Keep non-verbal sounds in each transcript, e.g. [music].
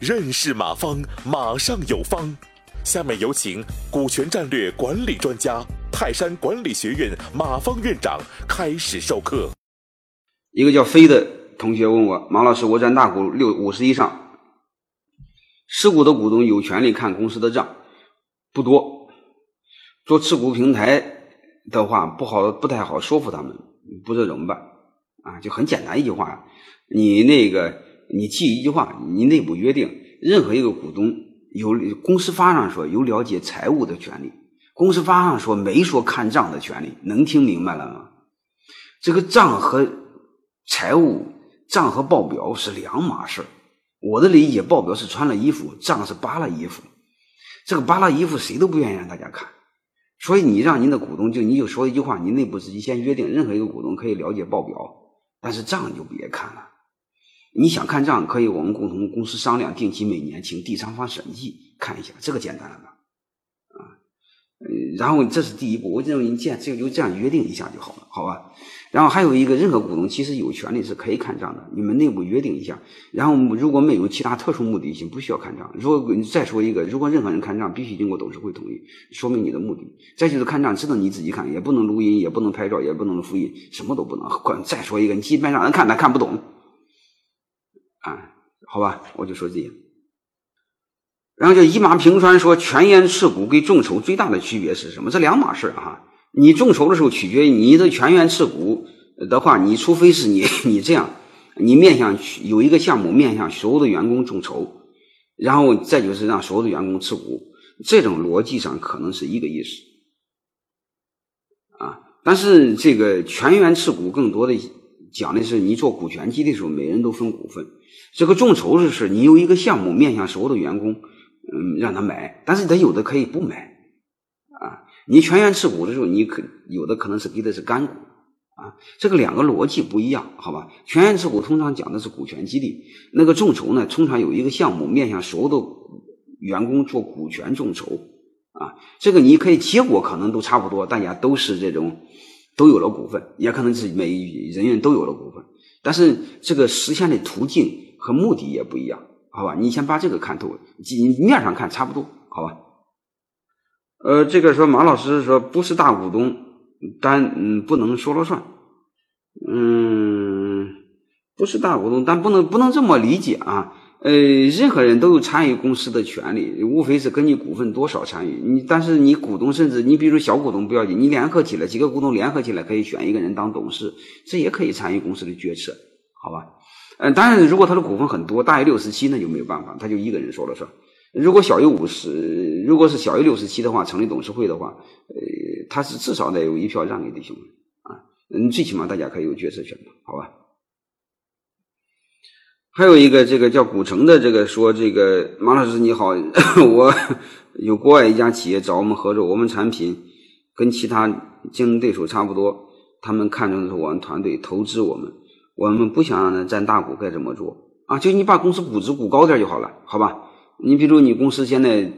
认识马方，马上有方。下面有请股权战略管理专家、泰山管理学院马方院长开始授课。一个叫飞的同学问我：“马老师，我占大股六五十以上，持股的股东有权利看公司的账，不多。做持股平台的话，不好，不太好说服他们，不知道怎么办啊？就很简单一句话，你那个。”你记一句话，你内部约定，任何一个股东有公司法上说有了解财务的权利，公司法上说没说看账的权利，能听明白了吗？这个账和财务账和报表是两码事我的理解，报表是穿了衣服，账是扒了衣服。这个扒了衣服谁都不愿意让大家看，所以你让您的股东就你就说一句话，你内部自己先约定，任何一个股东可以了解报表，但是账就别看了。你想看账，可以我们共同公司商量，定期每年请第三方审计看一下，这个简单了吧？嗯，然后这是第一步，我认为你这样就就这样约定一下就好了，好吧？然后还有一个，任何股东其实有权利是可以看账的，你们内部约定一下。然后如果没有其他特殊目的性，不需要看账。如果你再说一个，如果任何人看账，必须经过董事会同意，说明你的目的。再就是看账，只能你自己看，也不能录音，也不能拍照，也不能复印，什么都不能。管再说一个，你基本上人看他看不懂。啊，好吧，我就说这些。然后就一马平川说，全员持股跟众筹最大的区别是什么？这两码事啊。你众筹的时候取决于你的全员持股的话，你除非是你 [laughs] 你这样，你面向有一个项目面向所有的员工众筹，然后再就是让所有的员工持股，这种逻辑上可能是一个意思。啊，但是这个全员持股更多的。讲的是你做股权激励的时候，每人都分股份。这个众筹的是你有一个项目面向所有的员工，嗯，让他买，但是他有的可以不买啊。你全员持股的时候，你可有的可能是给的是干股啊。这个两个逻辑不一样，好吧？全员持股通常讲的是股权激励，那个众筹呢，通常有一个项目面向所有的员工做股权众筹啊。这个你可以结果可能都差不多，大家都是这种。都有了股份，也可能是每人员都有了股份，但是这个实现的途径和目的也不一样，好吧？你先把这个看透，你面上看差不多，好吧？呃，这个说马老师说不是大股东，但嗯不能说了算，嗯，不是大股东，但不能不能这么理解啊。呃，任何人都有参与公司的权利，无非是根据股份多少参与。你但是你股东，甚至你比如小股东不要紧，你联合起来几个股东联合起来可以选一个人当董事，这也可以参与公司的决策，好吧？嗯，当然如果他的股份很多，大于六十七，那就没有办法，他就一个人说了算。如果小于五十，如果是小于六十七的话，成立董事会的话，呃，他是至少得有一票让给弟兄们啊，嗯，最起码大家可以有决策权吧好吧？还有一个这个叫古城的这个说这个马老师你好，[laughs] 我有国外一家企业找我们合作，我们产品跟其他竞争对手差不多，他们看中的是我们团队投资我们，我们不想让他占大股，该怎么做啊？就你把公司估值估高点就好了，好吧？你比如你公司现在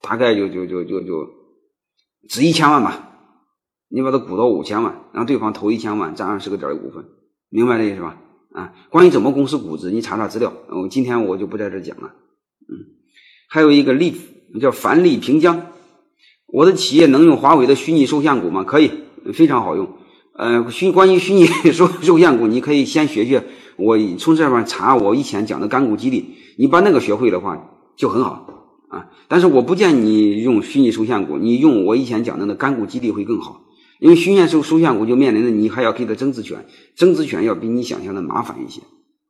大概就就就就就值一千万吧，你把它估到五千万，让对方投一千万，占二十个点的股份，明白这意思吧？啊，关于怎么公司估值，你查查资料。我今天我就不在这讲了。嗯，还有一个例子叫樊丽平江。我的企业能用华为的虚拟受限股吗？可以，非常好用。呃，虚关于虚拟受受限股，你可以先学学我从这边查我以前讲的干股激励，你把那个学会的话就很好啊。但是我不建议你用虚拟受限股，你用我以前讲的那干股激励会更好。因为虚拟受受限股就面临着你还要给它增值权，增值权要比你想象的麻烦一些，